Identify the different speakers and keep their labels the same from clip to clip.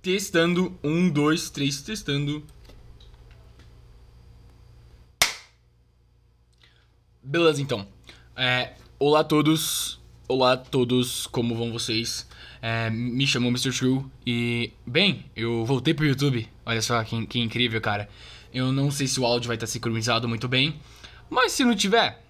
Speaker 1: Testando. Um, dois, três, testando. Beleza, então. É, olá a todos. Olá a todos, como vão vocês? É, me chamo Mr. True e, bem, eu voltei pro YouTube. Olha só que, que incrível, cara. Eu não sei se o áudio vai estar sincronizado muito bem, mas se não tiver,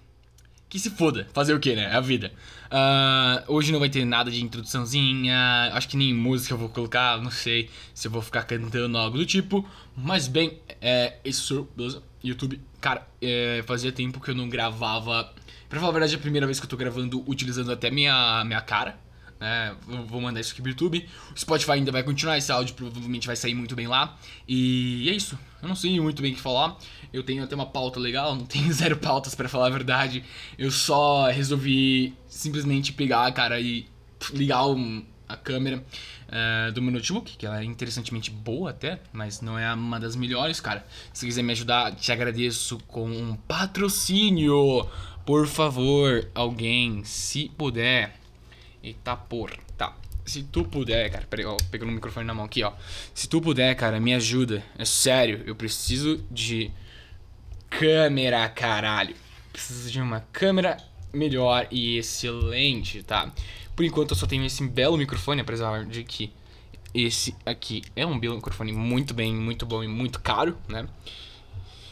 Speaker 1: que se foda. Fazer o que, né? É a vida. Uh, hoje não vai ter nada de introduçãozinha. Acho que nem música eu vou colocar. Não sei se eu vou ficar cantando algo do tipo. Mas bem, é, isso, beleza? YouTube. Cara, é, fazia tempo que eu não gravava. Pra falar a verdade, é a primeira vez que eu tô gravando utilizando até minha, minha cara. Né? Vou mandar isso aqui pro YouTube. O Spotify ainda vai continuar, esse áudio provavelmente vai sair muito bem lá. E é isso. Eu não sei muito bem o que falar. Eu tenho até uma pauta legal, não tenho zero pautas para falar a verdade. Eu só resolvi simplesmente pegar, cara, e ligar um, a câmera uh, do meu notebook, que ela é interessantemente boa até, mas não é uma das melhores, cara. Se quiser me ajudar, te agradeço com um patrocínio. Por favor, alguém, se puder. Eita por, tá. Se tu puder, cara, peraí, ó, pegando o microfone na mão aqui, ó. Se tu puder, cara, me ajuda. É sério, eu preciso de câmera, caralho. Preciso de uma câmera melhor e excelente, tá? Por enquanto eu só tenho esse belo microfone, apesar de que esse aqui é um belo microfone muito bem, muito bom e muito caro, né?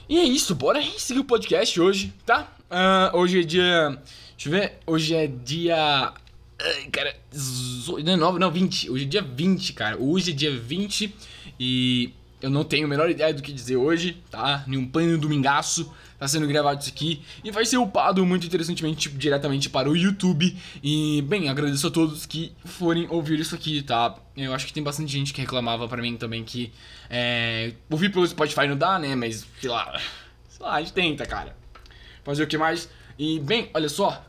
Speaker 1: E é isso, bora seguir o podcast hoje, tá? Uh, hoje é dia. Deixa eu ver. Hoje é dia. Ai, cara. 19, não, 20. Hoje é dia 20, cara. Hoje é dia 20 e eu não tenho a menor ideia do que dizer hoje, tá? Nenhum plano domingaço tá sendo gravado isso aqui. E vai ser upado muito interessantemente tipo, diretamente para o YouTube. E, bem, agradeço a todos que forem ouvir isso aqui, tá? Eu acho que tem bastante gente que reclamava para mim também que é, ouvir pelo Spotify não dá, né? Mas, sei lá, sei lá, a gente tenta, cara. Fazer o que mais? E, bem, olha só.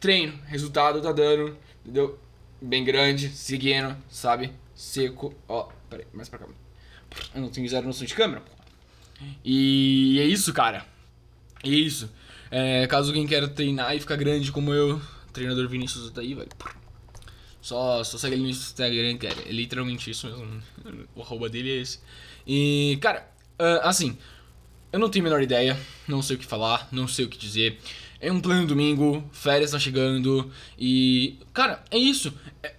Speaker 1: Treino, resultado tá dando, entendeu? Bem grande, seguindo, sabe? Seco. Ó, peraí, mais pra cá. Eu não tenho zero noção de câmera. E é isso, cara. É isso. É, caso alguém queira treinar e ficar grande como eu, treinador Vinícius tá aí, velho. Só, só segue ele no Instagram, cara. É literalmente isso mesmo. O arroba dele é esse. E, cara, uh, assim, eu não tenho a menor ideia, não sei o que falar, não sei o que dizer. É um plano domingo, férias tá chegando e. Cara, é isso. É,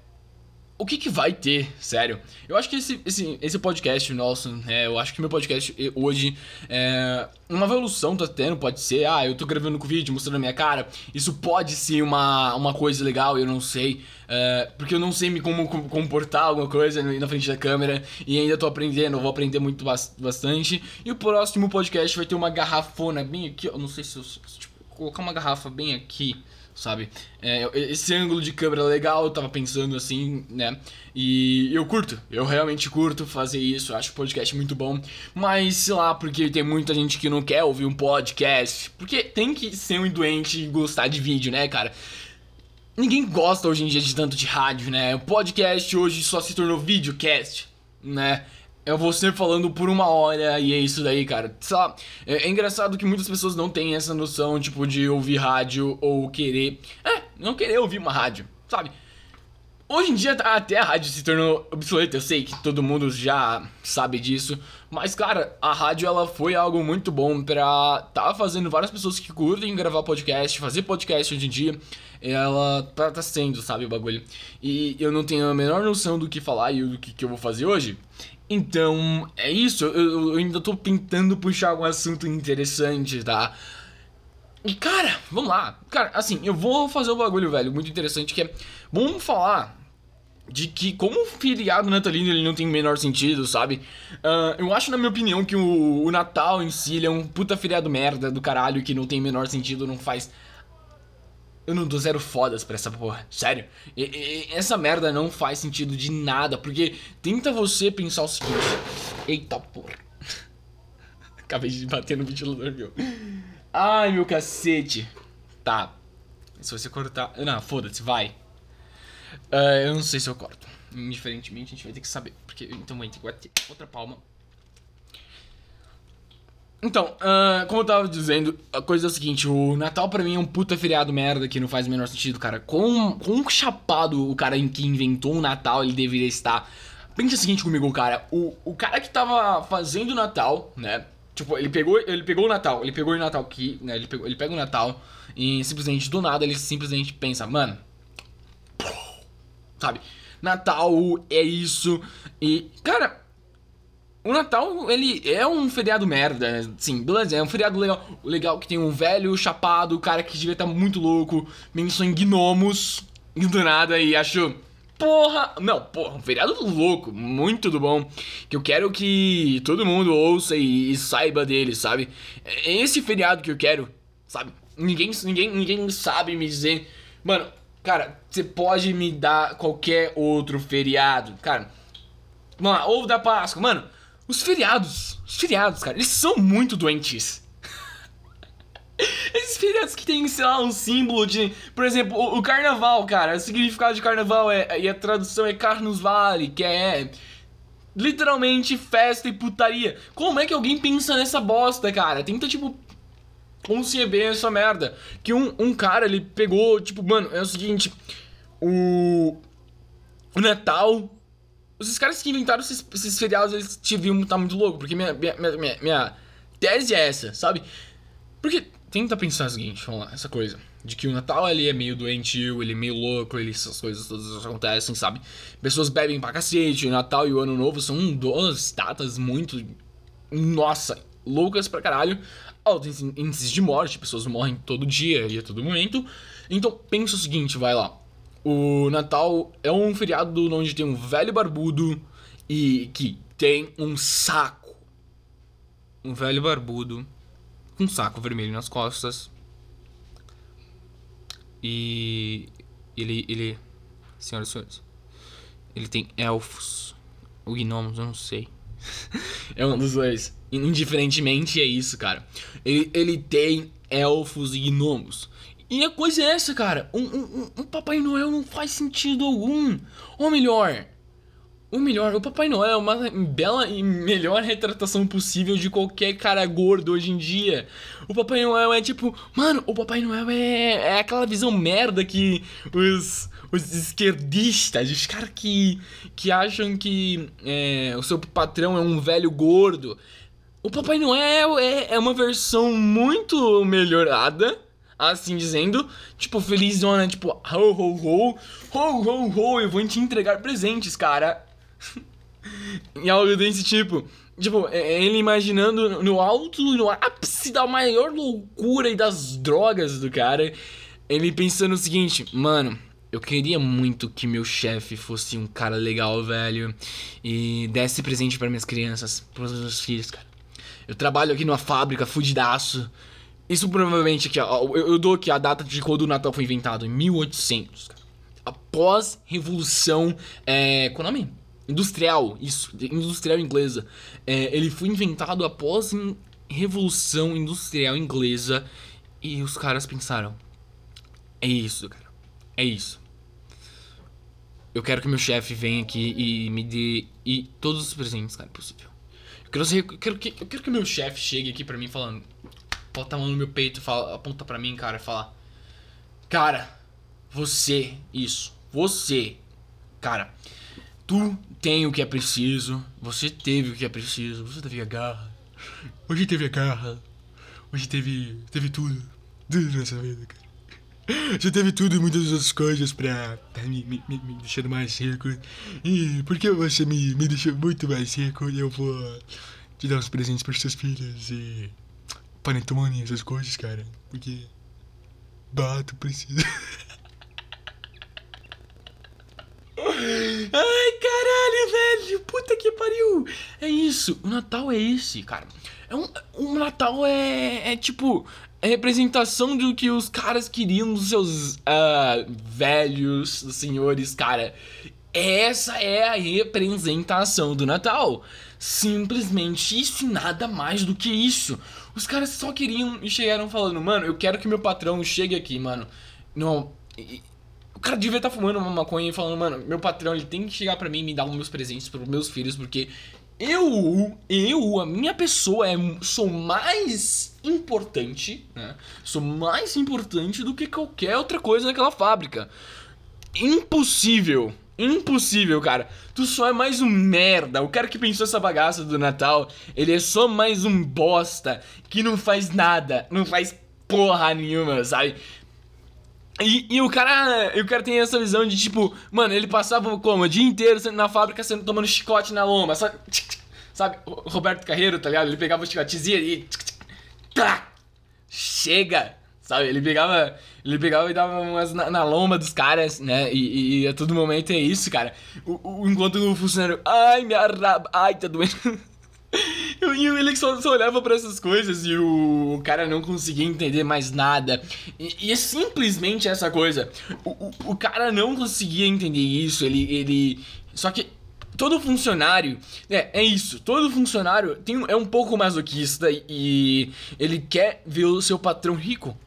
Speaker 1: o que, que vai ter, sério? Eu acho que esse, esse, esse podcast nosso, é, eu acho que meu podcast hoje é uma evolução tá tendo, pode ser, ah, eu tô gravando com vídeo, mostrando a minha cara, isso pode ser uma, uma coisa legal, eu não sei, é, porque eu não sei me como comportar alguma coisa na frente da câmera e ainda tô aprendendo, eu vou aprender muito bastante. E o próximo podcast vai ter uma garrafona bem aqui, eu não sei se eu, tipo, colocar uma garrafa bem aqui sabe? É, esse ângulo de câmera legal, eu tava pensando assim, né? E eu curto, eu realmente curto fazer isso, acho o podcast muito bom. Mas sei lá, porque tem muita gente que não quer ouvir um podcast. Porque tem que ser um doente e gostar de vídeo, né, cara? Ninguém gosta hoje em dia de tanto de rádio, né? O podcast hoje só se tornou videocast, né? Vou sempre falando por uma hora e é isso daí, cara. Lá, é, é, engraçado que muitas pessoas não têm essa noção, tipo, de ouvir rádio ou querer. É, não querer ouvir uma rádio, sabe? Hoje em dia até a rádio se tornou obsoleta, eu sei que todo mundo já sabe disso, mas cara, a rádio ela foi algo muito bom pra tá fazendo várias pessoas que curtem gravar podcast, fazer podcast hoje em dia, ela tá, tá sendo, sabe, o bagulho. E eu não tenho a menor noção do que falar e do que, que eu vou fazer hoje. Então, é isso. Eu, eu ainda tô tentando puxar algum assunto interessante, tá? E, cara, vamos lá. Cara, assim, eu vou fazer um bagulho, velho, muito interessante que é. Vamos falar de que como o feriado natalino ele não tem o menor sentido, sabe? Uh, eu acho, na minha opinião, que o, o Natal em si é um puta feriado merda do caralho que não tem menor sentido, não faz eu não dou zero fodas pra essa porra. Sério. E, e, essa merda não faz sentido de nada. Porque tenta você pensar o seguinte. Eita porra. Acabei de bater no ventilador, meu. Ai, meu cacete. Tá. Se você cortar. Não, foda-se, vai. Uh, eu não sei se eu corto. Indiferentemente, a gente vai ter que saber. Porque então vai ter que bater outra palma. Então, uh, como eu tava dizendo, a coisa é a seguinte, o Natal pra mim é um puta feriado merda que não faz o menor sentido, cara. Com, com chapado o cara que inventou o Natal, ele deveria estar pensa o seguinte comigo, cara. O, o cara que tava fazendo o Natal, né? Tipo, ele pegou, ele pegou o Natal, ele pegou o Natal aqui, né? Ele, pegou, ele pega o Natal e simplesmente do nada ele simplesmente pensa, mano. Sabe? Natal é isso. E, cara, o Natal, ele é um feriado merda, sim, beleza, é um feriado legal, legal que tem um velho chapado, o cara que devia estar tá muito louco, pensou em gnomos, do nada, e achou, porra, não, porra, um feriado louco, muito do bom, que eu quero que todo mundo ouça e, e saiba dele, sabe? É esse feriado que eu quero, sabe? Ninguém, ninguém, ninguém sabe me dizer, mano, cara, você pode me dar qualquer outro feriado, cara, lá, ovo da Páscoa, mano, os feriados, os feriados, cara, eles são muito doentes. Esses feriados que tem, sei lá, um símbolo de. Por exemplo, o, o carnaval, cara. O significado de carnaval é. E a tradução é Carlos Vale, que é. Literalmente festa e putaria. Como é que alguém pensa nessa bosta, cara? Tenta, tipo. Conceber essa merda. Que um, um cara, ele pegou, tipo, mano, é o seguinte. O. O Natal os caras que inventaram esses, esses feriados, eles estar tá muito louco, porque minha, minha, minha, minha, tese é essa, sabe? Porque tenta pensar o seguinte, vamos lá, essa coisa. De que o Natal ele é meio doentio, ele é meio louco, ele, essas coisas todas acontecem, sabe? Pessoas bebem pra cacete, o Natal e o Ano Novo são duas datas muito. Nossa, loucas pra caralho. Altos índices de morte, pessoas morrem todo dia e a todo momento. Então pensa o seguinte, vai lá. O Natal é um feriado onde tem um velho barbudo e que tem um saco. Um velho barbudo com um saco vermelho nas costas. E ele ele senhoras e senhores, ele tem elfos ou gnomos, eu não sei. é um dos dois. Indiferentemente é isso, cara. Ele, ele tem elfos e gnomos. E a coisa é essa, cara. Um, um, um, Papai Noel não faz sentido algum. Ou melhor, o melhor, o Papai Noel é uma bela e melhor retratação possível de qualquer cara gordo hoje em dia. O Papai Noel é tipo, mano, o Papai Noel é, é aquela visão merda que os, os esquerdistas, os caras que, que acham que é, o seu patrão é um velho gordo. O Papai Noel é, é uma versão muito melhorada assim dizendo, tipo, felizona, tipo, ho, ho, ho, ho, ho, ho, eu vou te entregar presentes, cara. e algo desse tipo. Tipo, é, é ele imaginando no alto, no ápice da maior loucura e das drogas do cara, ele pensando o seguinte, mano, eu queria muito que meu chefe fosse um cara legal, velho, e desse presente para minhas crianças, pros meus filhos, cara. Eu trabalho aqui numa fábrica fudidaço, isso provavelmente aqui, ó, eu, eu, dou aqui a data de quando o Natal foi inventado, em 1800. Cara. Após Revolução. É, qual é o nome? Industrial, isso, industrial inglesa. É, ele foi inventado após Revolução Industrial Inglesa. E os caras pensaram: é isso, cara. É isso. Eu quero que meu chefe venha aqui e me dê e todos os presentes, cara, possível. Eu quero, eu quero que, eu quero que meu chefe chegue aqui para mim falando: bota a mão no meu peito, fala, aponta pra mim, cara, e fala: Cara, você, isso, você, cara, tu tem o que é preciso, você teve o que é preciso, você teve a garra, hoje teve a garra, hoje teve, teve tudo, tudo nessa vida, cara. Você teve tudo e muitas outras coisas pra, pra me, me, me, mais rico. E porque você me, me deixou muito mais rico, eu vou te dar uns presentes pros seus filhos e panetone, essas coisas, cara. Porque. Bato, precisa. Ai, caralho, velho. Puta que pariu. É isso. O Natal é esse, cara. É um, o Natal é, é tipo. É representação do que os caras queriam dos seus uh, velhos senhores, cara. Essa é a representação do Natal. Simplesmente isso e nada mais do que isso. Os caras só queriam e chegaram falando, mano, eu quero que meu patrão chegue aqui, mano. Não. E, o cara devia estar tá fumando uma maconha e falando, mano, meu patrão ele tem que chegar para mim e me dar os meus presentes pros meus filhos, porque eu, eu, a minha pessoa, é, sou mais importante, né? Sou mais importante do que qualquer outra coisa naquela fábrica. Impossível Impossível, cara. Tu só é mais um merda. O cara que pensou essa bagaça do Natal, ele é só mais um bosta que não faz nada, não faz porra nenhuma, sabe? E, e o cara. E o cara tem essa visão de tipo, mano, ele passava como? O dia inteiro na fábrica sendo tomando chicote na loma. Sabe? Sabe? Roberto Carreiro, tá ligado? Ele pegava o chicotezinho e. Tá! Chega! Sabe? Ele pegava. Ele pegava e dava umas na, na lomba dos caras, né? E, e, a todo momento é isso, cara. O, o, enquanto o funcionário. Ai, minha raba. Ai, tá doendo. E ele só, só olhava para essas coisas e o, cara não conseguia entender mais nada. E, e é simplesmente essa coisa. O, o, o, cara não conseguia entender isso. Ele. ele só que todo funcionário. É, é isso. Todo funcionário tem, é um pouco masoquista e ele quer ver o seu patrão rico.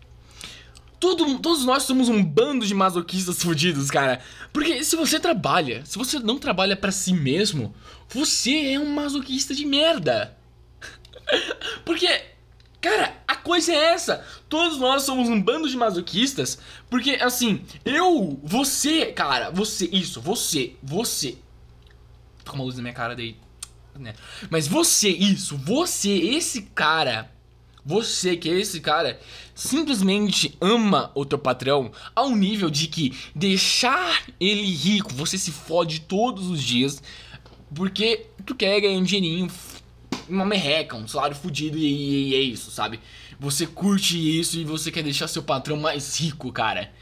Speaker 1: Todo, todos nós somos um bando de masoquistas fudidos, cara. Porque se você trabalha, se você não trabalha para si mesmo, você é um masoquista de merda. Porque, cara, a coisa é essa. Todos nós somos um bando de masoquistas. Porque, assim, eu, você, cara, você, isso, você, você. Com uma luz na minha cara daí. Né? Mas você, isso, você, esse cara você que é esse cara simplesmente ama o teu patrão ao nível de que deixar ele rico, você se fode todos os dias porque tu quer ganhar um dinheirinho, uma merreca, um salário fudido e, e é isso, sabe? Você curte isso e você quer deixar seu patrão mais rico, cara.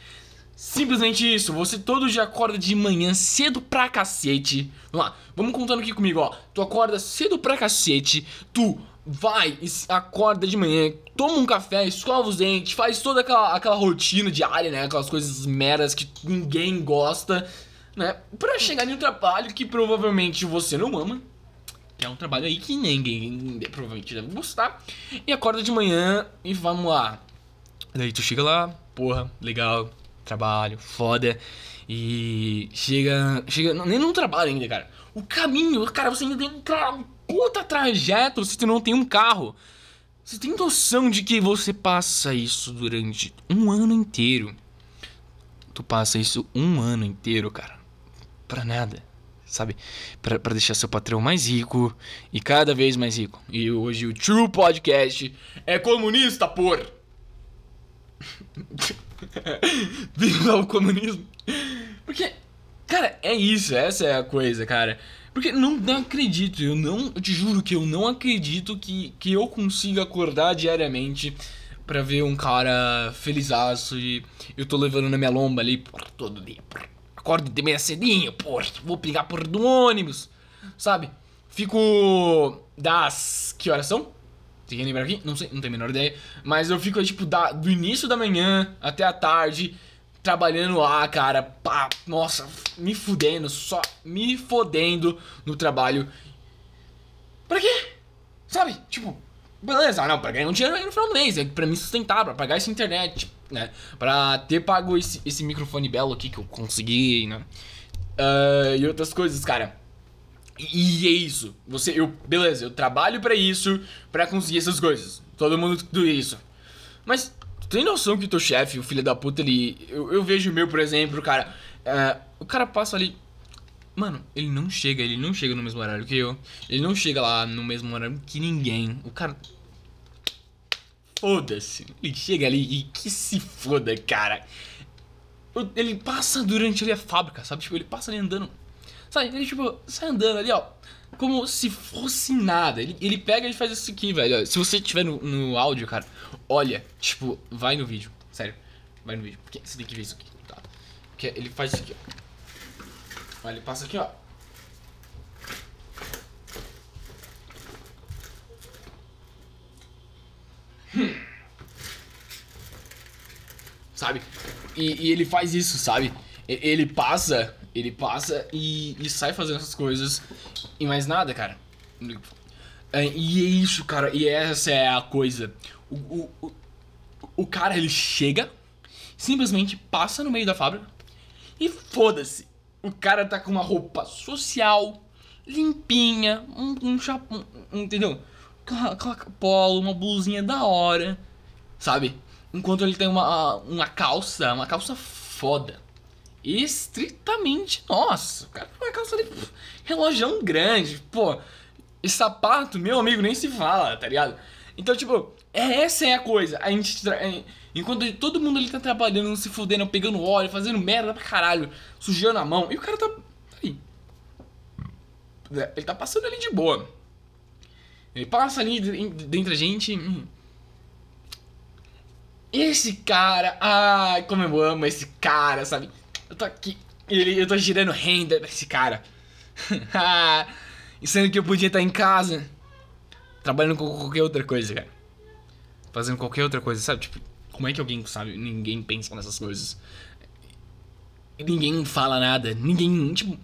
Speaker 1: Simplesmente isso, você todo dia acorda de manhã cedo pra cacete. Vamos lá, vamos contando aqui comigo, ó. Tu acorda cedo pra cacete, tu vai, acorda de manhã, toma um café, escova os dentes, faz toda aquela, aquela rotina diária, né? Aquelas coisas meras que ninguém gosta, né? Pra chegar em um trabalho que provavelmente você não ama. É um trabalho aí que ninguém provavelmente deve gostar. E acorda de manhã e vamos lá. Daí tu chega lá, porra, legal, trabalho, foda. E chega. Chega. Nem no trabalho ainda, cara. O caminho, cara, você ainda tem um puta trajeto se tu não tem um carro. Você tem noção de que você passa isso durante um ano inteiro? Tu passa isso um ano inteiro, cara. Pra nada. Sabe? Pra, pra deixar seu patrão mais rico e cada vez mais rico. E hoje o True Podcast é comunista, por. Viva o comunismo! Porque, cara, é isso, essa é a coisa, cara. Porque não, não acredito, eu não. Eu te juro que eu não acredito que, que eu consiga acordar diariamente pra ver um cara felizaço e eu tô levando na minha lomba ali por todo dia. Por, acordo de meia cedinho, pô, vou pegar por do ônibus, sabe? Fico das. Que horas são? Tem que lembrar aqui? Não sei, não tenho a menor ideia. Mas eu fico, tipo, da, do início da manhã até a tarde trabalhando lá, cara, pá, nossa, me fudendo, só me fodendo no trabalho. Pra quê? Sabe? Tipo, beleza, não, pra ganhar um dinheiro no final do mês, é pra me sustentar, pra pagar essa internet, né? Pra ter pago esse, esse microfone belo aqui que eu consegui, né? Uh, e outras coisas, cara. E é isso. Você, eu, beleza, eu trabalho para isso, para conseguir essas coisas. Todo mundo tudo isso. Mas Tu tem noção que o teu chefe, o filho da puta, ele. Eu, eu vejo o meu, por exemplo, cara. Uh, o cara passa ali. Mano, ele não chega, ele não chega no mesmo horário que eu. Ele não chega lá no mesmo horário que ninguém. O cara. Foda-se. Ele chega ali e que se foda, cara. Ele passa durante ali a fábrica, sabe? Tipo, ele passa ali andando. Sabe? Ele, tipo, sai andando ali, ó como se fosse nada. Ele, ele pega e faz isso aqui, velho. Se você tiver no, no áudio, cara, olha, tipo, vai no vídeo. Sério, vai no vídeo. Porque você tem que ver isso aqui, tá? Porque ele faz isso aqui, ó. Ele passa aqui, ó. Hum. Sabe? E, e ele faz isso, sabe? Ele passa ele passa e, e sai fazendo essas coisas e mais nada, cara. É, e é isso, cara. E essa é a coisa. O, o, o, o cara, ele chega, simplesmente passa no meio da fábrica e foda-se. O cara tá com uma roupa social, limpinha, um, um chapéu, um, entendeu? Polo, uma blusinha da hora, sabe? Enquanto ele tem uma, uma calça, uma calça foda estritamente nosso. O cara tem uma calça de relógio grande, pô. E sapato, meu amigo, nem se fala, tá ligado? Então, tipo, é, essa é a coisa. A gente. Enquanto todo mundo ali tá trabalhando, se fudendo, pegando óleo, fazendo merda pra caralho, sujando a mão, e o cara tá. Aí. Ele tá passando ali de boa. Ele passa ali dentro da gente. Hum. Esse cara. Ai, como eu amo esse cara, sabe? Eu tô aqui. Ele, eu tô girando renda desse cara. e sendo que eu podia estar em casa. Trabalhando com qualquer outra coisa, cara. Fazendo qualquer outra coisa, sabe? Tipo, como é que alguém sabe? Ninguém pensa nessas coisas. Ninguém fala nada. Ninguém. Tipo.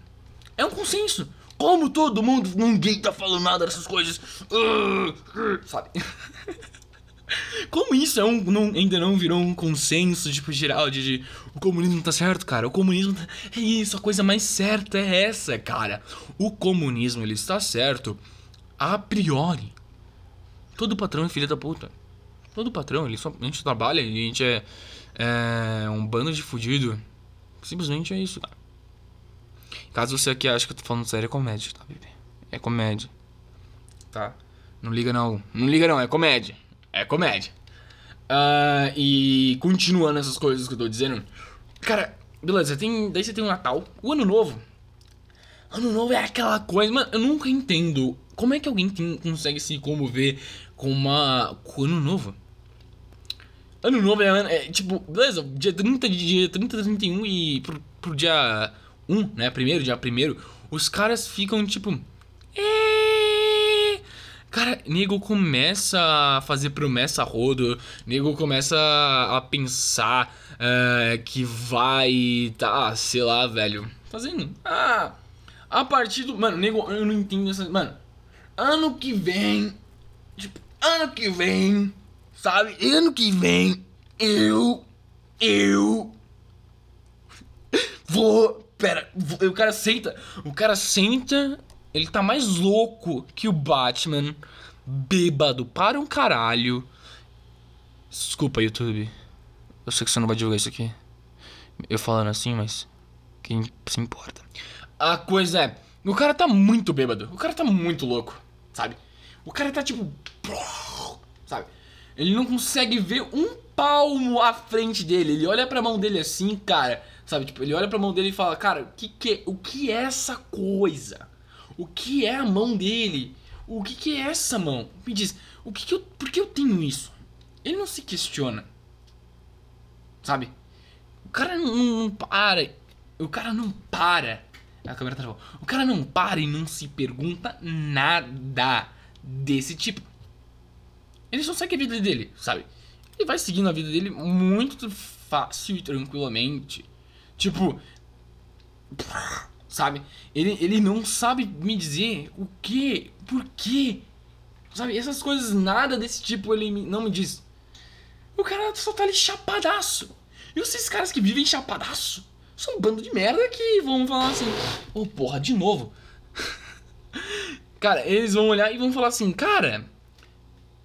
Speaker 1: É um consenso. Como todo mundo, ninguém tá falando nada dessas coisas. sabe? Como isso é um, não, ainda não virou um consenso, tipo, geral de, de, o comunismo tá certo, cara? O comunismo tá, é isso, a coisa mais certa é essa, cara. O comunismo, ele está certo a priori. Todo patrão é filho da puta. Todo patrão, ele só, a gente trabalha a gente é, é um bando de fudido. Simplesmente é isso, cara. Caso você aqui ache que eu tô falando sério, é comédia, tá, bebê? É comédia. Tá? Não liga não. Não liga não, é comédia. É comédia. Uh, e continuando essas coisas que eu tô dizendo. Cara, beleza, tem, daí você tem o Natal. O Ano Novo. Ano Novo é aquela coisa. Mano, eu nunca entendo como é que alguém tem, consegue se comover com uma. com o Ano Novo. Ano Novo é, é, tipo, beleza, dia 30, dia 30, 31 e pro, pro dia 1, né? Primeiro, dia primeiro, os caras ficam tipo. Cara, nego começa a fazer promessa rodo, nego começa a pensar uh, que vai. tá, sei lá, velho. Fazendo. Ah. A partir do. Mano, nego, eu não entendo essa. Mano, ano que vem. Tipo, ano que vem Sabe? Ano que vem, eu. Eu. Vou. Pera, o cara senta. O cara senta. Ele tá mais louco que o Batman. Bêbado para um caralho. Desculpa, YouTube. Eu sei que você não vai divulgar isso aqui. Eu falando assim, mas. Quem se importa? A coisa é. O cara tá muito bêbado. O cara tá muito louco. Sabe? O cara tá tipo. Sabe? Ele não consegue ver um palmo à frente dele. Ele olha pra mão dele assim, cara. Sabe, tipo, ele olha pra mão dele e fala, cara, que, que, é, o que é essa coisa? O que é a mão dele? O que, que é essa mão? Me diz, o que, que eu. Por que eu tenho isso? Ele não se questiona. Sabe? O cara não, não para. O cara não para. A câmera tá O cara não para e não se pergunta nada desse tipo. Ele só segue a vida dele, sabe? Ele vai seguindo a vida dele muito fácil e tranquilamente. Tipo. Sabe? Ele, ele não sabe me dizer o que, por quê. Sabe? Essas coisas, nada desse tipo ele não me diz. O cara só tá ali chapadaço. E esses caras que vivem chapadaço são um bando de merda que vão falar assim: Ô oh, porra, de novo. cara, eles vão olhar e vão falar assim: Cara,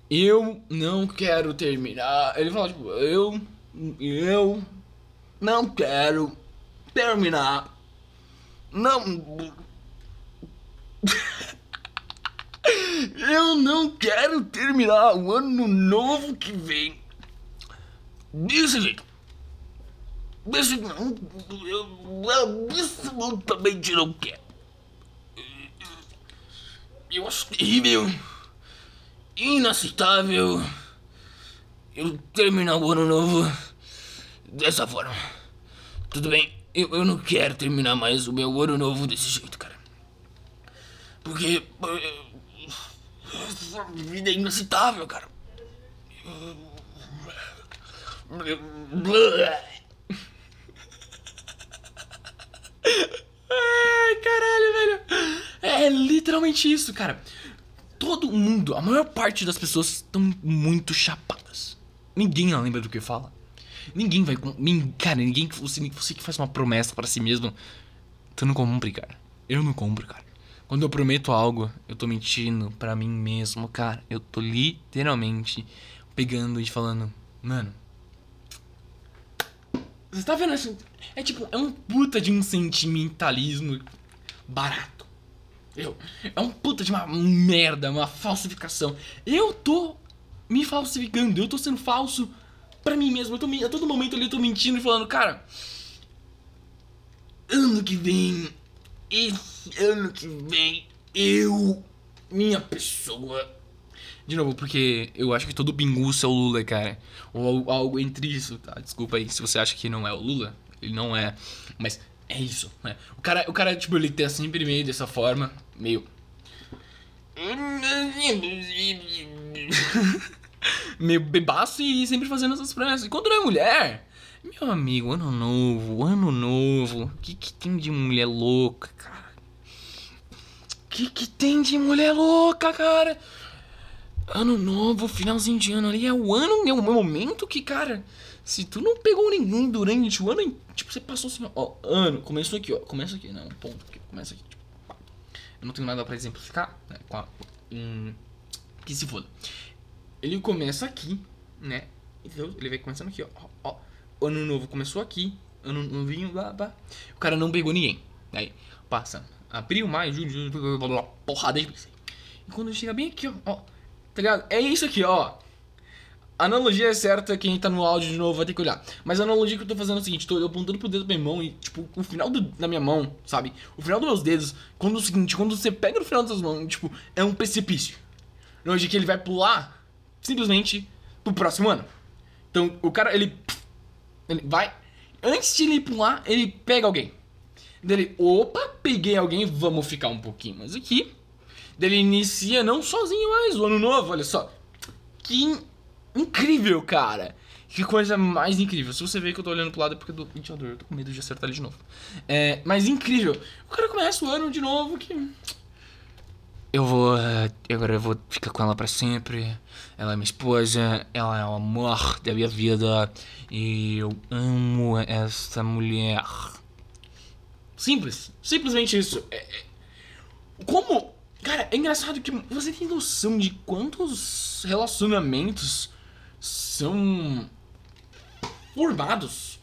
Speaker 1: eu não quero terminar. Ele fala, tipo, eu. Eu não quero terminar. Não. eu não quero terminar o ano novo que vem. Desse jeito. Desse não. Eu, eu absolutamente não quero. Eu acho terrível inaceitável eu terminar o ano novo dessa forma. Tudo bem, eu, eu não quero terminar mais o meu ano novo desse jeito, cara. Porque. Essa vida é inaceitável, cara. Ai, caralho, velho. É literalmente isso, cara todo mundo, a maior parte das pessoas estão muito chapadas. Ninguém lembra do que fala. Ninguém vai. Cara, ninguém. Você, você que faz uma promessa para si mesmo. Tu não cumpre, cara. Eu não cumpro, cara. Quando eu prometo algo, eu tô mentindo para mim mesmo, cara. Eu tô literalmente pegando e falando, mano. Você tá vendo isso? É tipo, é um puta de um sentimentalismo barato. Eu, é um puta de uma merda, uma falsificação. Eu tô me falsificando, eu tô sendo falso pra mim mesmo. Eu tô, a todo momento ali eu tô mentindo e falando, cara. Ano que vem, esse ano que vem, eu, minha pessoa. De novo, porque eu acho que todo pinguço é o Lula, cara. Ou algo entre isso, tá? Desculpa aí se você acha que não é o Lula. Ele não é. Mas é isso, né? O cara, o cara tipo, ele tá sempre meio dessa forma, meio. Meio bebaço e sempre fazendo essas promessas. E quando não é mulher, meu amigo, ano novo, ano novo. O que, que tem de mulher louca, cara? O que, que tem de mulher louca, cara? Ano novo, finalzinho de ano ali é o ano, é o momento que, cara, se tu não pegou ninguém durante o ano, tipo, você passou assim, ó, ano, começou aqui, ó, começa aqui, não, ponto aqui, começa aqui, tipo. Eu não tenho nada pra exemplificar, né, com a, que se foda. Ele começa aqui, né, entendeu? Ele vai começando aqui, ó, ó, ano novo começou aqui, ano novinho, blá, blá. O cara não pegou ninguém, aí, passa, abril, maio, julho, julho, blá, blá, blá, porrada de E quando chega bem aqui, ó, ó Tá ligado? É isso aqui, ó. A analogia é certa, quem tá no áudio de novo vai ter que olhar. Mas a analogia que eu tô fazendo é o seguinte, tô apontando pro dedo da minha mão e, tipo, o final do, da minha mão, sabe? O final dos meus dedos, quando é o seguinte, quando você pega no final das suas mãos, tipo, é um precipício. Onde que ele vai pular simplesmente pro próximo ano. Então, o cara, ele. Ele vai. Antes de ele pular, ele pega alguém. Dele, opa, peguei alguém, vamos ficar um pouquinho mais aqui dele inicia não sozinho mais o ano novo, olha só. Que in incrível, cara. Que coisa mais incrível. Se você vê que eu tô olhando pro lado é porque do ventilador. Eu tô com medo de acertar ele de novo. É, mas incrível. O cara começa o ano de novo que. Eu vou. Agora eu vou ficar com ela para sempre. Ela é minha esposa. Ela é o amor da minha vida. E eu amo essa mulher. Simples. Simplesmente isso. É, é, como Cara, é engraçado que você tem noção de quantos relacionamentos são formados?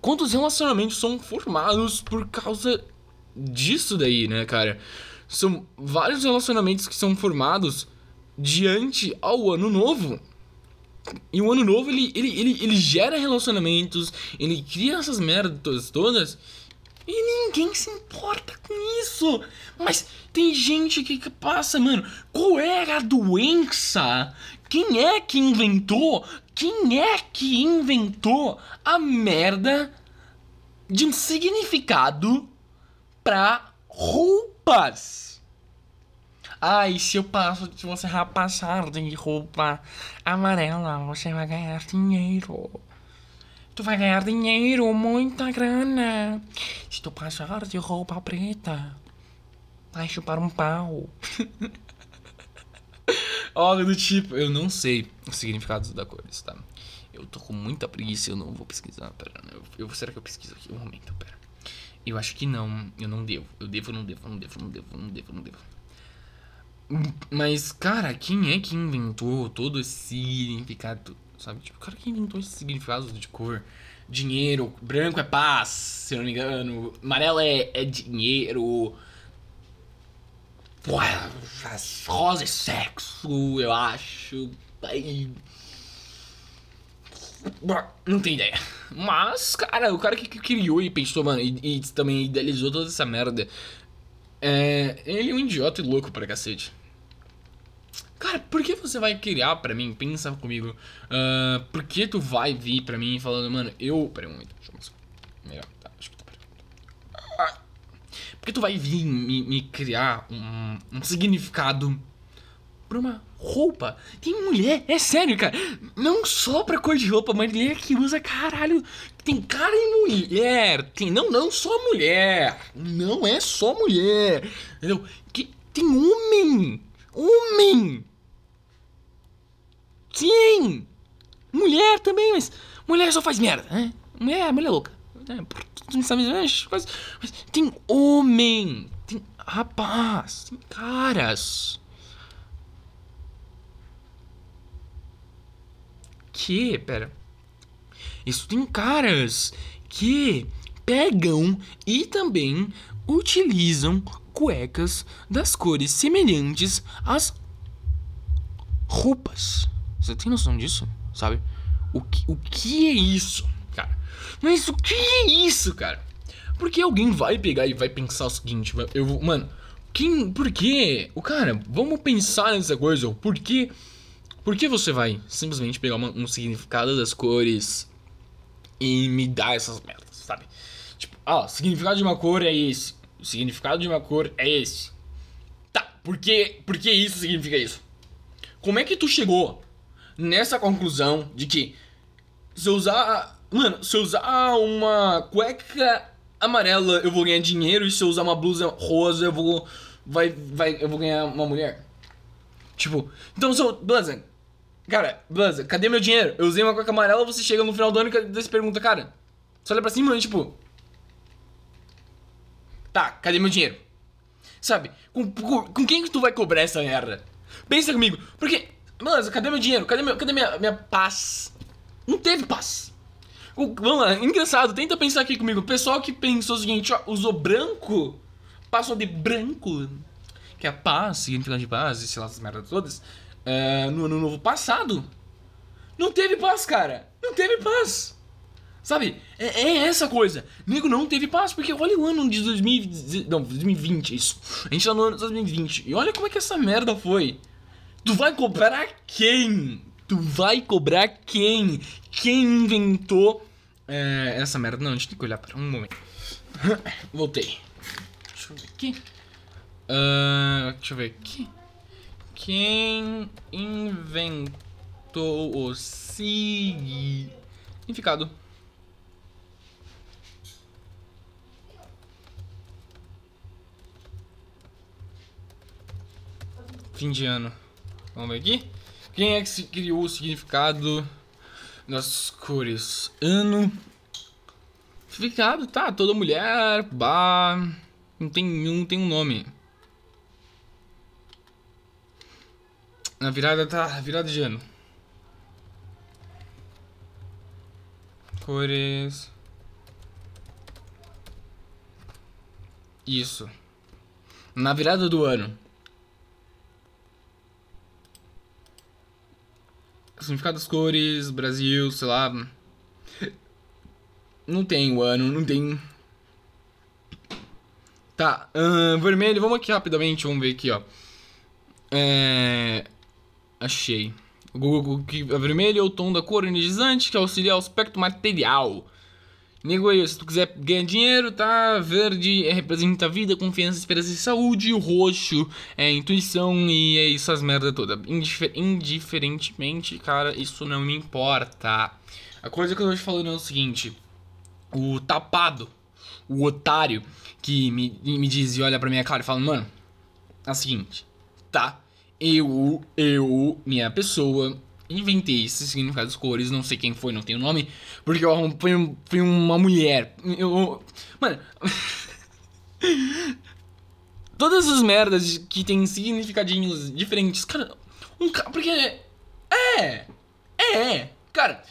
Speaker 1: Quantos relacionamentos são formados por causa disso daí, né, cara? São vários relacionamentos que são formados diante ao ano novo. E o ano novo, ele, ele, ele, ele gera relacionamentos, ele cria essas merdas todas e ninguém se importa com isso. Mas tem gente que passa, mano. Qual era a doença? Quem é que inventou? Quem é que inventou a merda de um significado pra roupas? Ai, se eu passo, se você passar de roupa amarela, você vai ganhar dinheiro. Tu vai ganhar dinheiro, muita grana. Se tu passar de roupa preta, vai chupar um pau. Algo do tipo, eu não sei os significados da cores, tá? Eu tô com muita preguiça, eu não vou pesquisar. Pera, eu, eu, será que eu pesquiso aqui? Um momento, pera. Eu acho que não, eu não devo. Eu devo, não devo, não devo, não devo, não devo, não devo. Mas, cara, quem é que inventou todo esse significado? sabe? Tipo, cara que inventou esses significados de cor. Dinheiro, branco é paz, se eu não me engano. Amarelo é, é dinheiro. Pô, rosa é sexo, eu acho. Aí... Não tem ideia. Mas, cara, o cara que, criou e pensou, mano, e, e também idealizou toda essa merda. É, ele é um idiota e louco pra cacete. Cara, por que você vai criar pra mim? Pensa comigo. Uh, por que tu vai vir pra mim falando, mano, eu. Pera um momento, deixa eu mostrar. Melhor, tá, deixa eu botar. Por que tu vai vir me, me criar um, um significado pra uma roupa? Tem mulher, é sério, cara. Não só pra cor de roupa, mas mulher que usa caralho. Tem cara em mulher. Tem, não, não só mulher. Não é só mulher. Entendeu? Que tem homem Homem! Sim! Mulher também, mas mulher só faz merda, né? Mulher, mulher louca. É, mas tem homem, tem rapaz, tem caras. Que? Pera. Isso tem caras que pegam e também utilizam cuecas das cores semelhantes às roupas. Você tem noção disso? Sabe? O que, o que é isso, cara? Mas o que é isso, cara? Porque alguém vai pegar e vai pensar o seguinte, eu vou, mano, quem, por quê? O cara, vamos pensar nessa coisa, por quê? Por que você vai simplesmente pegar uma, um significado das cores e me dar essas merdas, sabe? Tipo, ah, o significado de uma cor é esse, o significado de uma cor é esse. Tá, por que, por que isso significa isso? Como é que tu chegou nessa conclusão de que se eu usar, mano, se eu usar uma cueca amarela, eu vou ganhar dinheiro. E se eu usar uma blusa rosa, eu vou. Vai, vai, eu vou ganhar uma mulher. Tipo, então sou. Beleza. Cara, beleza, cadê meu dinheiro? Eu usei uma cueca amarela, você chega no final do ano e você pergunta, cara. Você olha pra cima e tipo. Tá, cadê meu dinheiro? Sabe? Com, com, com quem que tu vai cobrar essa merda? Pensa comigo, porque. Beleza, cadê meu dinheiro? Cadê, meu, cadê minha, minha paz? Não teve paz. Vamos lá, engraçado, tenta pensar aqui comigo. O pessoal que pensou o seguinte, ó, usou branco, passou de branco, que é paz, significado de paz, e sei lá, essas merdas todas, uh, no ano novo passado. Não teve paz, cara. Não teve paz. Sabe? É, é, essa coisa. Nego não teve paz, porque olha o ano de 2020. Não, 2020, isso. A gente tá no ano de 2020. E olha como é que essa merda foi. Tu vai cobrar quem? Tu vai cobrar quem? Quem inventou é, essa merda? Não, a gente tem que olhar para um momento. Voltei. Deixa eu ver aqui. Uh, deixa eu ver aqui. Quem inventou o significado? Fim de ano. Vamos ver aqui. Quem é que criou o significado das cores? Ano. Significado, tá? Toda mulher, bar. Não tem, não tem um nome. Na virada tá. Virada de ano. Cores. Isso. Na virada do ano. significado das cores, Brasil, sei lá. Não tem o ano, não tem. Tá, vermelho, vamos aqui rapidamente, vamos ver aqui, ó. É. Achei. O Google é vermelho é o tom da cor energizante que auxilia ao aspecto material. Nego aí, se tu quiser ganhar dinheiro, tá? Verde representa vida, confiança, esperança e saúde. O roxo é intuição e é isso as merda toda. Indifer indiferentemente, cara, isso não me importa. A coisa que eu tô te falando é o seguinte: o tapado, o otário que me, me diz e olha pra minha cara e fala, mano, é o seguinte, tá? Eu, eu, minha pessoa, inventei esses significados das cores, não sei quem foi, não tenho nome, porque eu fui, uma mulher. Eu, mano. Todas as merdas que tem significadinhos diferentes, cara. Um cara. Porque. É! É! Cara,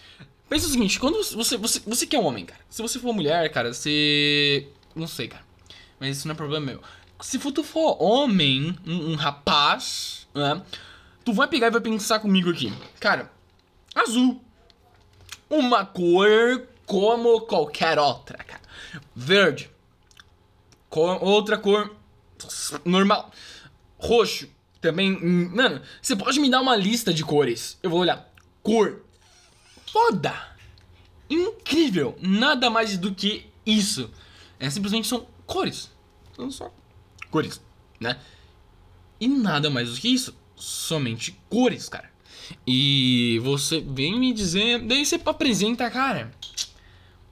Speaker 1: pensa o seguinte: quando você, você. Você que é um homem, cara. Se você for mulher, cara, você. Não sei, cara. Mas isso não é problema meu. Se tu for homem, um, um rapaz, né? Tu vai pegar e vai pensar comigo aqui. Cara, azul. Uma cor como qualquer outra, cara. Verde. Outra cor normal. Roxo. Também. Mano, você pode me dar uma lista de cores. Eu vou olhar. Cor. Foda. Incrível. Nada mais do que isso. É simplesmente são cores. São só cores, né? E nada mais do que isso somente cores, cara. E você vem me dizer. Daí você apresenta, cara.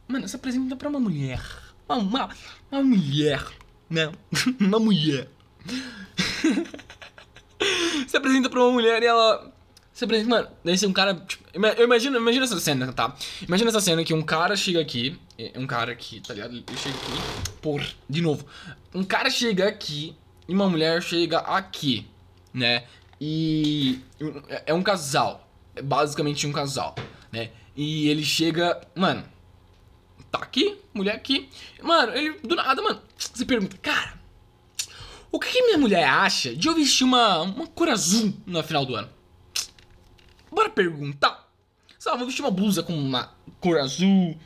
Speaker 1: Mano, você apresenta pra uma mulher. Uma, uma, uma mulher. Né? uma mulher. você apresenta pra uma mulher e ela. Você apresenta, mano, daí você é um cara. Tipo, eu imagino, imagina essa cena, tá? Imagina essa cena que um cara chega aqui. É um cara aqui, tá ligado? Ele chega aqui. Por, de novo. Um cara chega aqui e uma mulher chega aqui, né? E é um casal. É basicamente um casal. né? E ele chega, mano, tá aqui, mulher aqui. Mano, ele do nada, mano, se pergunta, cara, o que, que minha mulher acha de eu vestir uma, uma cor azul no final do ano? Bora perguntar. Lá, vou vestir uma blusa com uma cor azul.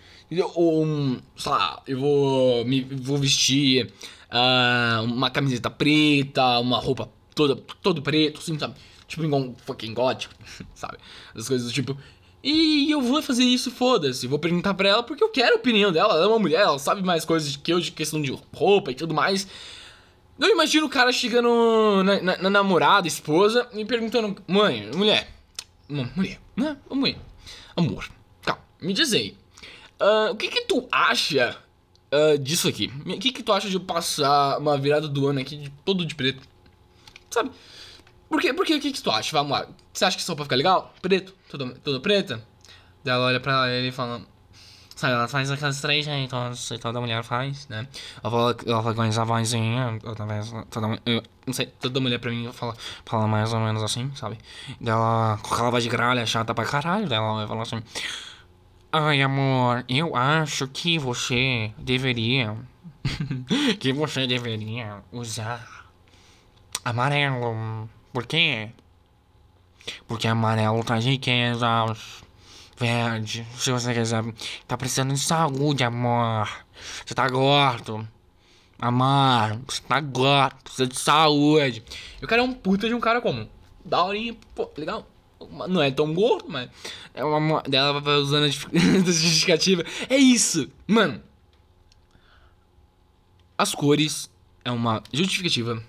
Speaker 1: Ou um, sei lá, eu vou, me, vou vestir uh, uma camiseta preta, uma roupa toda, todo preto, assim, sabe? Tipo, igual um fucking gótico, sabe? As coisas do tipo. E eu vou fazer isso, foda-se. Vou perguntar pra ela porque eu quero a opinião dela. Ela é uma mulher, ela sabe mais coisas que eu de questão de roupa e tudo mais. Eu imagino o cara chegando na, na, na namorada, esposa, e perguntando: Mãe, mulher, mulher, né? Mulher, amor, calma, me diz aí. Uh, o que que tu acha uh, disso aqui? O que que tu acha de eu passar uma virada do ano aqui de, todo de preto? Sabe? Por quê? Por quê? O que que tu acha? Vamos lá. Você acha que só pra ficar legal? Preto? Tudo, tudo preta? Daí ela olha pra ele e fala... Sabe, ela faz aquelas três jeitos que toda mulher faz, né? Ela fala, ela fala com essa vozinha, toda vez, toda, eu não sei, toda mulher pra mim fala, fala mais ou menos assim, sabe? Dela, com aquela voz de gralha chata pra caralho, dela vai falar assim... Ai, amor, eu acho que você deveria... que você deveria usar amarelo. Por quê? Porque amarelo traz riquezas. Verde, se você quiser. Tá precisando de saúde, amor. Você tá gordo. Amor, você tá gordo. Precisa de saúde. E o cara é um puta de um cara comum. Daorinha, pô, legal. Não é tão gordo, mas. É uma. Dela vai usando a justificativa. É isso! Mano. As cores é uma justificativa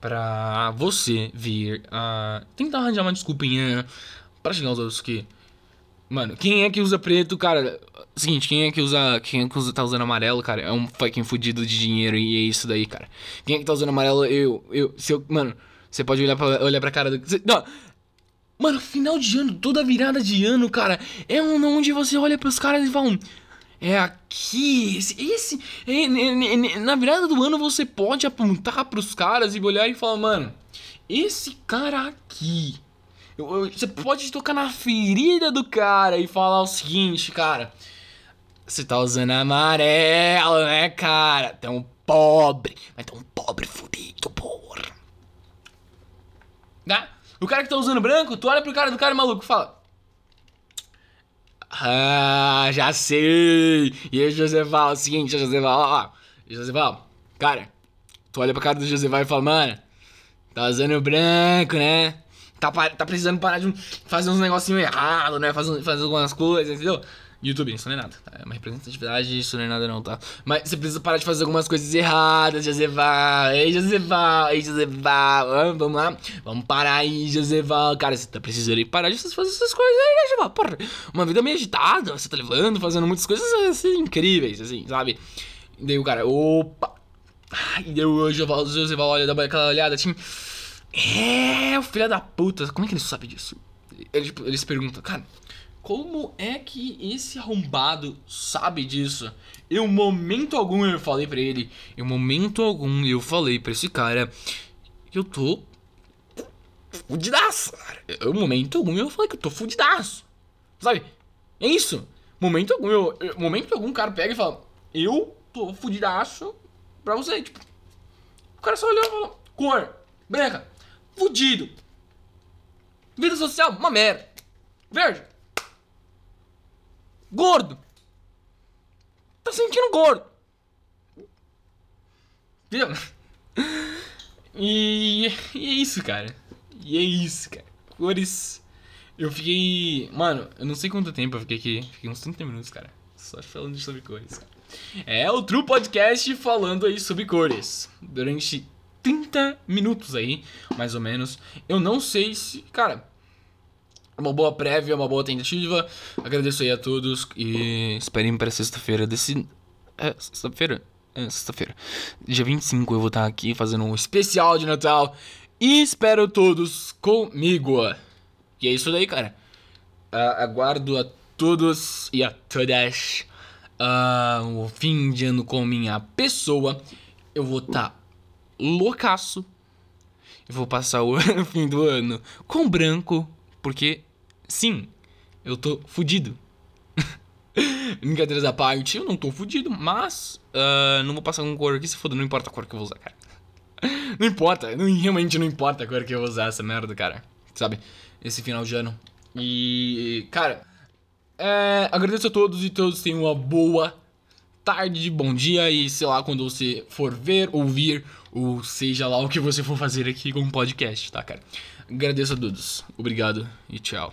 Speaker 1: para você vir a tentar arranjar uma desculpinha para chegar aos outros que Mano, quem é que usa preto, cara? Seguinte, quem é que usa. Quem é que usa, tá usando amarelo, cara? É um fucking fudido de dinheiro e é isso daí, cara. Quem é que tá usando amarelo? Eu. Eu. Se eu. Mano, você pode olhar pra, olhar pra cara do. Você, não! Mano, final de ano, toda virada de ano, cara, é onde você olha pros caras e fala. É aqui, esse, esse é, na virada do ano você pode apontar pros caras e olhar e falar, mano, esse cara aqui, eu, eu, você pode tocar na ferida do cara e falar o seguinte, cara, você tá usando amarelo, né, cara? Tão pobre, mas tão pobre fudido, porra. Tá? O cara que tá usando branco, tu olha pro cara do cara maluco e fala, ah, já sei. E aí, Joseval, é o seguinte, Joseval, ó, Joseval, cara, tu olha pra cara do Joseval e fala, mano, tá usando branco, né? Tá, tá precisando parar de fazer uns negocinhos errados, né? Fazer, fazer algumas coisas, entendeu? YouTube, isso não é nada, tá? É uma representatividade, isso não é nada não, tá? Mas você precisa parar de fazer algumas coisas erradas, Joseval. Ei, Joseval, ei, Joseval. Vamos lá, vamos parar aí, Joseval. Cara, você tá precisando parar de fazer essas coisas aí, né, Joseval? Porra, uma vida meio agitada, você tá levando, fazendo muitas coisas assim, incríveis, assim, sabe? E daí o cara, opa. E daí o Joseval olha, dá aquela olhada assim. É, o filho da puta, como é que ele sabe disso? Ele, tipo, ele se pergunta, cara como é que esse arrombado sabe disso? Em momento algum eu falei para ele, em momento algum eu falei para esse cara que eu tô fudidaço, cara. Em momento algum eu falei que eu tô fudidaço. Sabe? É isso. Momento algum, eu, momento algum o cara pega e fala, eu tô fudidaço pra você. Tipo, o cara só olhou e falou, cor, branca, fudido. Vida social, uma merda. Verde, Gordo! Tá sentindo gordo! Viu? E, e é isso, cara. E é isso, cara. Cores. Eu fiquei. Mano, eu não sei quanto tempo eu fiquei aqui. Fiquei uns 30 minutos, cara. Só falando sobre cores, cara. É o True Podcast falando aí sobre cores. Durante 30 minutos aí, mais ou menos. Eu não sei se. Cara, uma boa prévia, uma boa tentativa. Agradeço aí a todos e esperem para sexta-feira desse. É, sexta-feira? É, sexta-feira. Dia 25 eu vou estar aqui fazendo um especial de Natal. E espero todos comigo. E é isso daí, cara. Uh, aguardo a todos e a todas uh, o fim de ano com minha pessoa. Eu vou estar tá loucaço. Eu vou passar o fim do ano com branco porque, sim, eu tô fudido. Brincadeiras à parte, eu não tô fudido, mas uh, não vou passar com cor aqui, se foda, não importa a cor que eu vou usar, cara. Não importa, não, realmente não importa a cor que eu vou usar essa merda, cara. Sabe? Esse final de ano. E, cara, é, agradeço a todos e todos tenham uma boa tarde, bom dia e sei lá quando você for ver, ouvir ou seja lá o que você for fazer aqui com o podcast, tá, cara? Agradeço a todos. Obrigado e tchau.